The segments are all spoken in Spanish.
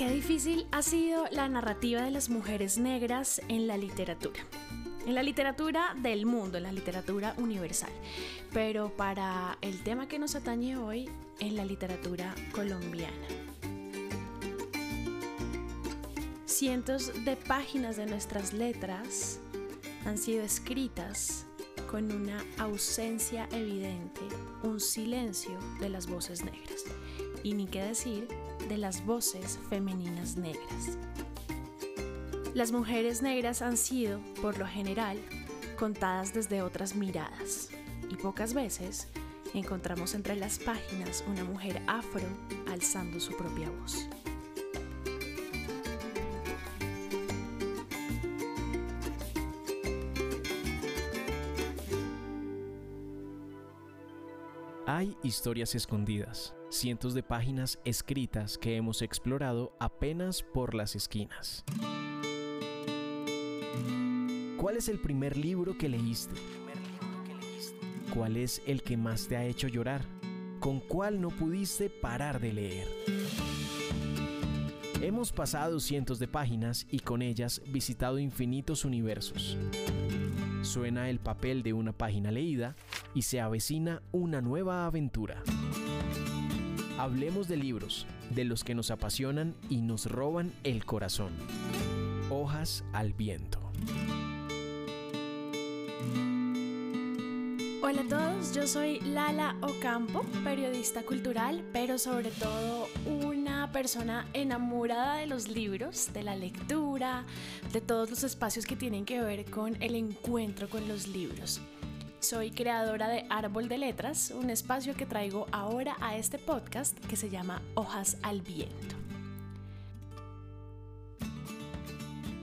Qué difícil ha sido la narrativa de las mujeres negras en la literatura. En la literatura del mundo, en la literatura universal. Pero para el tema que nos atañe hoy, en la literatura colombiana. Cientos de páginas de nuestras letras han sido escritas con una ausencia evidente, un silencio de las voces negras. Y ni qué decir de las voces femeninas negras. Las mujeres negras han sido, por lo general, contadas desde otras miradas y pocas veces encontramos entre las páginas una mujer afro alzando su propia voz. Hay historias escondidas, cientos de páginas escritas que hemos explorado apenas por las esquinas. ¿Cuál es el primer libro que leíste? ¿Cuál es el que más te ha hecho llorar? ¿Con cuál no pudiste parar de leer? Hemos pasado cientos de páginas y con ellas visitado infinitos universos. Suena el papel de una página leída y se avecina una nueva aventura. Hablemos de libros, de los que nos apasionan y nos roban el corazón. Hojas al viento. Hola a todos, yo soy Lala Ocampo, periodista cultural, pero sobre todo una persona enamorada de los libros, de la lectura, de todos los espacios que tienen que ver con el encuentro con los libros. Soy creadora de Árbol de Letras, un espacio que traigo ahora a este podcast que se llama Hojas al Viento.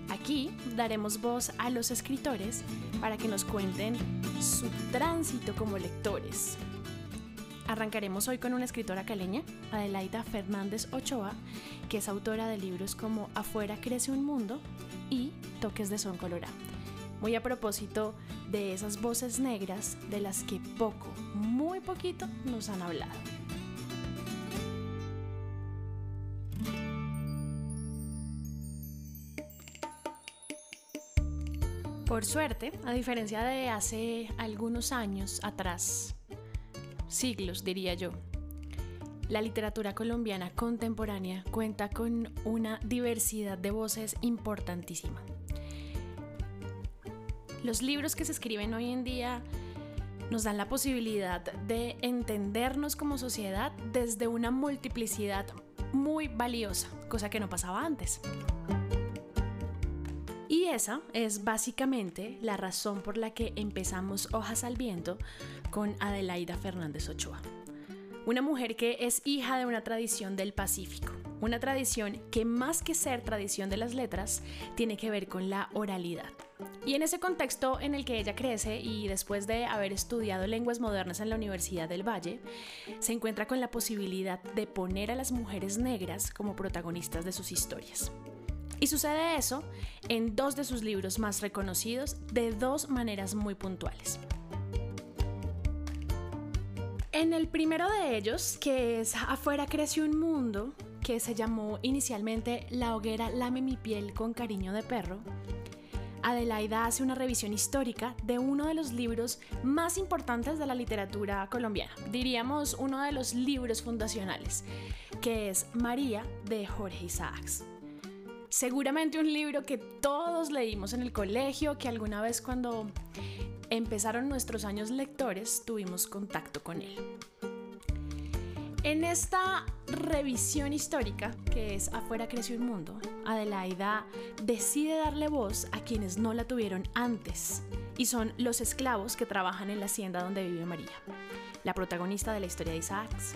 Aquí daremos voz a los escritores para que nos cuenten su tránsito como lectores. Arrancaremos hoy con una escritora caleña, Adelaida Fernández Ochoa, que es autora de libros como Afuera crece un mundo y Toques de Son Colorado. Muy a propósito de esas voces negras de las que poco, muy poquito nos han hablado. Por suerte, a diferencia de hace algunos años atrás, siglos diría yo, la literatura colombiana contemporánea cuenta con una diversidad de voces importantísima. Los libros que se escriben hoy en día nos dan la posibilidad de entendernos como sociedad desde una multiplicidad muy valiosa, cosa que no pasaba antes. Y esa es básicamente la razón por la que empezamos Hojas al Viento con Adelaida Fernández Ochoa. Una mujer que es hija de una tradición del Pacífico, una tradición que más que ser tradición de las letras, tiene que ver con la oralidad. Y en ese contexto en el que ella crece y después de haber estudiado lenguas modernas en la Universidad del Valle, se encuentra con la posibilidad de poner a las mujeres negras como protagonistas de sus historias. Y sucede eso en dos de sus libros más reconocidos de dos maneras muy puntuales. En el primero de ellos, que es Afuera creció un mundo, que se llamó inicialmente La hoguera lame mi piel con cariño de perro, Adelaida hace una revisión histórica de uno de los libros más importantes de la literatura colombiana, diríamos uno de los libros fundacionales, que es María de Jorge Isaacs. Seguramente un libro que todos leímos en el colegio, que alguna vez cuando empezaron nuestros años lectores tuvimos contacto con él. En esta revisión histórica, que es Afuera creció un mundo, Adelaida decide darle voz a quienes no la tuvieron antes, y son los esclavos que trabajan en la hacienda donde vive María, la protagonista de la historia de Isaacs.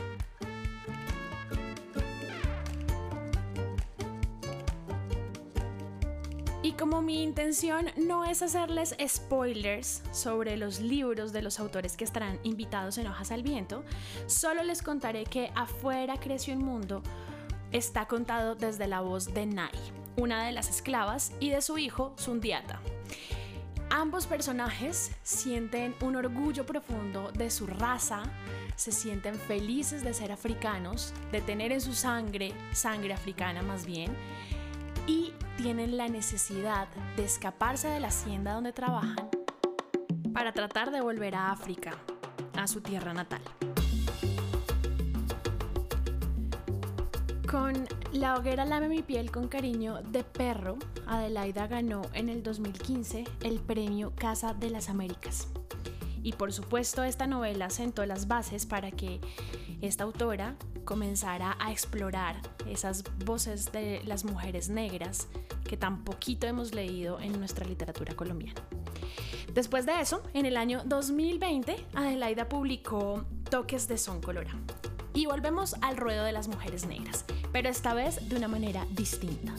Como mi intención no es hacerles spoilers sobre los libros de los autores que estarán invitados en Hojas al Viento, solo les contaré que Afuera creció un mundo está contado desde la voz de Nai, una de las esclavas, y de su hijo, Sundiata. Ambos personajes sienten un orgullo profundo de su raza, se sienten felices de ser africanos, de tener en su sangre, sangre africana más bien, y tienen la necesidad de escaparse de la hacienda donde trabajan para tratar de volver a África, a su tierra natal. Con La hoguera lame mi piel con cariño de perro, Adelaida ganó en el 2015 el premio Casa de las Américas. Y por supuesto esta novela sentó las bases para que esta autora comenzara a explorar esas voces de las mujeres negras que tan poquito hemos leído en nuestra literatura colombiana. Después de eso, en el año 2020, Adelaida publicó Toques de Son Colora. Y volvemos al ruedo de las mujeres negras, pero esta vez de una manera distinta.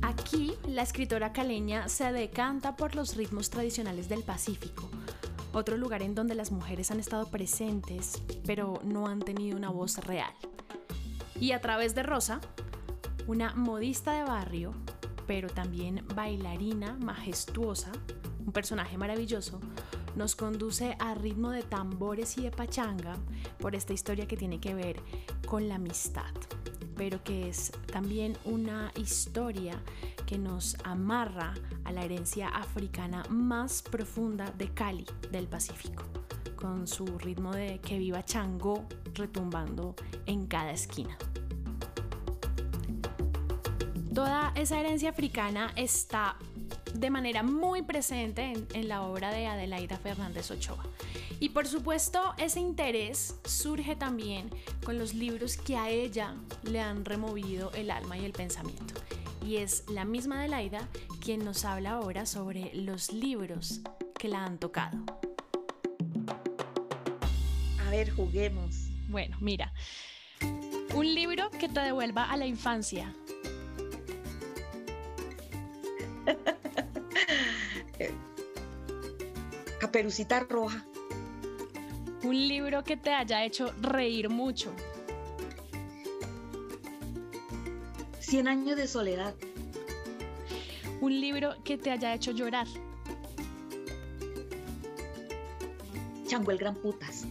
Aquí, la escritora caleña se decanta por los ritmos tradicionales del Pacífico, otro lugar en donde las mujeres han estado presentes, pero no han tenido una voz real. Y a través de Rosa, una modista de barrio, pero también bailarina majestuosa, un personaje maravilloso, nos conduce a ritmo de tambores y de pachanga por esta historia que tiene que ver con la amistad, pero que es también una historia que nos amarra a la herencia africana más profunda de Cali, del Pacífico, con su ritmo de que viva Chango retumbando en cada esquina. Toda esa herencia africana está de manera muy presente en, la obra de Adelaida Fernández Ochoa. Y por supuesto, ese interés surge también con los libros que a ella le han removido el alma y el pensamiento. Y es la misma Adelaida quien nos habla ahora sobre los libros que la han tocado. A ver, juguemos. Bueno, mira, un libro que te devuelva a la infancia, Caperucita Roja. Un libro que te haya hecho reír mucho. Cien años de soledad. Un libro que te haya hecho llorar. Chango el Gran Putas.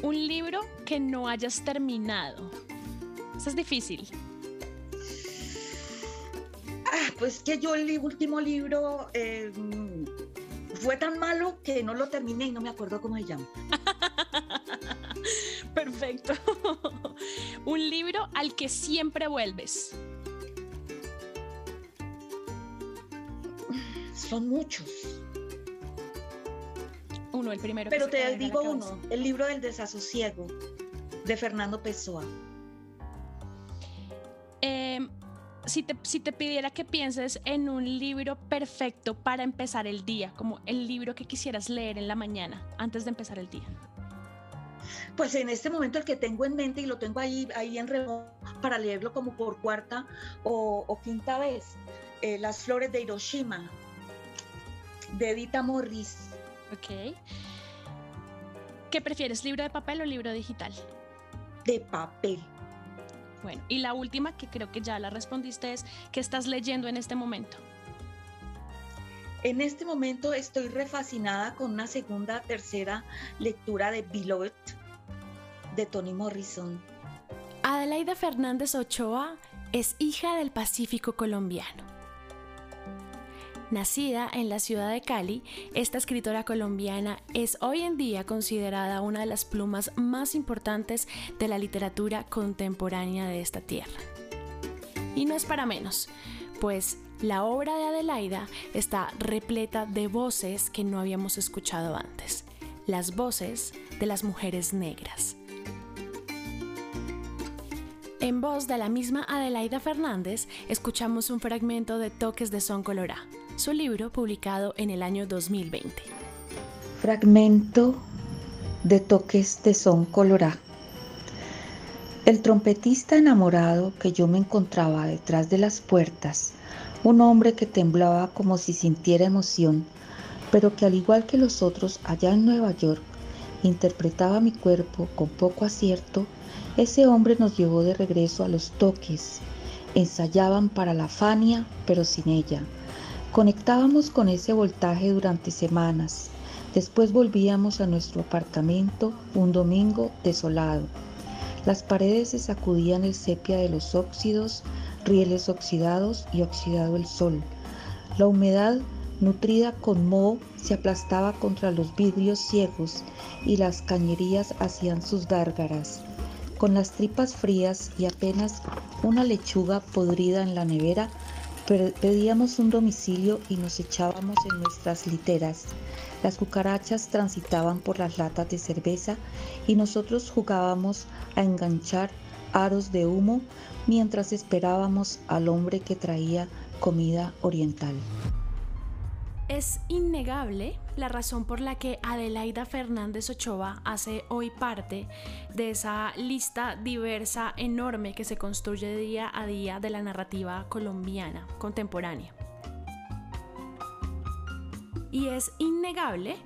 Un libro que no hayas terminado. Eso es difícil. Ah, pues que yo el último libro eh, fue tan malo que no lo terminé y no me acuerdo cómo se llama. Perfecto. Un libro al que siempre vuelves. Son muchos. Uno, el primero. Pero te digo uno, el libro del desasosiego de Fernando Pessoa. si te, pidiera que pienses en un libro perfecto para empezar el día, como el libro que quisieras leer en la mañana antes de empezar el día. Pues en este momento el que tengo en mente y lo tengo ahí, ahí en remoto para leerlo como por cuarta o, quinta vez, eh, Las Flores de Hiroshima, de Edita Morris. Ok. ¿Qué prefieres, libro de papel o libro digital? De papel. Bueno, y la última, que creo que ya la respondiste, es ¿qué estás leyendo en este momento? En este momento estoy refascinada con una segunda, tercera lectura de Beloved de Toni Morrison. Adelaida Fernández Ochoa es hija del Pacífico colombiano. Nacida en la ciudad de Cali, esta escritora colombiana es hoy en día considerada una de las plumas más importantes de la literatura contemporánea de esta tierra. Y no es para menos, pues la obra de Adelaida está repleta de voces que no habíamos escuchado antes, las voces de las mujeres negras. En voz de la misma Adelaida Fernández, escuchamos un fragmento de Toques de Son Colorá, su libro publicado en el año 2020. Fragmento de Toques de Son Colorá. El trompetista enamorado que yo me encontraba detrás de las puertas, un hombre que temblaba como si sintiera emoción, pero que al igual que los otros allá en Nueva York, interpretaba mi cuerpo con poco acierto Ese hombre nos llevó de regreso a los toques. Ensayaban para la Fania, pero sin ella. Conectábamos con ese voltaje durante semanas. Después volvíamos a nuestro apartamento un domingo desolado. Las paredes se sacudían el sepia de los óxidos, rieles oxidados y oxidado el sol. La humedad, nutrida con moho, se aplastaba contra los vidrios ciegos y las cañerías hacían sus gárgaras. Con las tripas frías y apenas una lechuga podrida en la nevera, pedíamos un domicilio y nos echábamos en nuestras literas. Las cucarachas transitaban por las latas de cerveza y nosotros jugábamos a enganchar aros de humo mientras esperábamos al hombre que traía comida oriental. Es innegable la razón por la que Adelaida Fernández Ochoa hace hoy parte de esa lista diversa, enorme que se construye día a día de la narrativa colombiana contemporánea. Y es innegable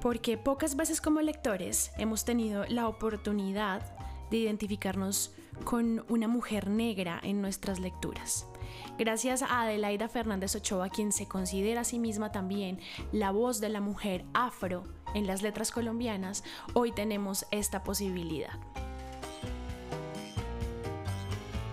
porque pocas veces como lectores hemos tenido la oportunidad de identificarnos con una mujer negra en nuestras lecturas. Gracias a Adelaida Fernández Ochoa, quien se considera a sí misma también la voz de la mujer afro en las letras colombianas, hoy tenemos esta posibilidad.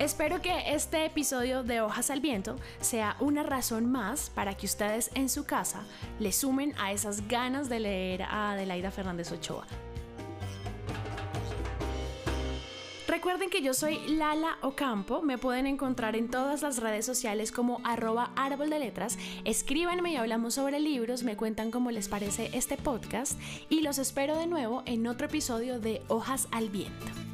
Espero que este episodio de Hojas al Viento sea una razón más para que ustedes en su casa le sumen a esas ganas de leer a Adelaida Fernández Ochoa. Recuerden que yo soy Lala Ocampo, me pueden encontrar en todas las redes sociales como arroba árbol de letras, escríbanme y hablamos sobre libros, me cuentan cómo les parece este podcast y los espero de nuevo en otro episodio de Hojas al Viento.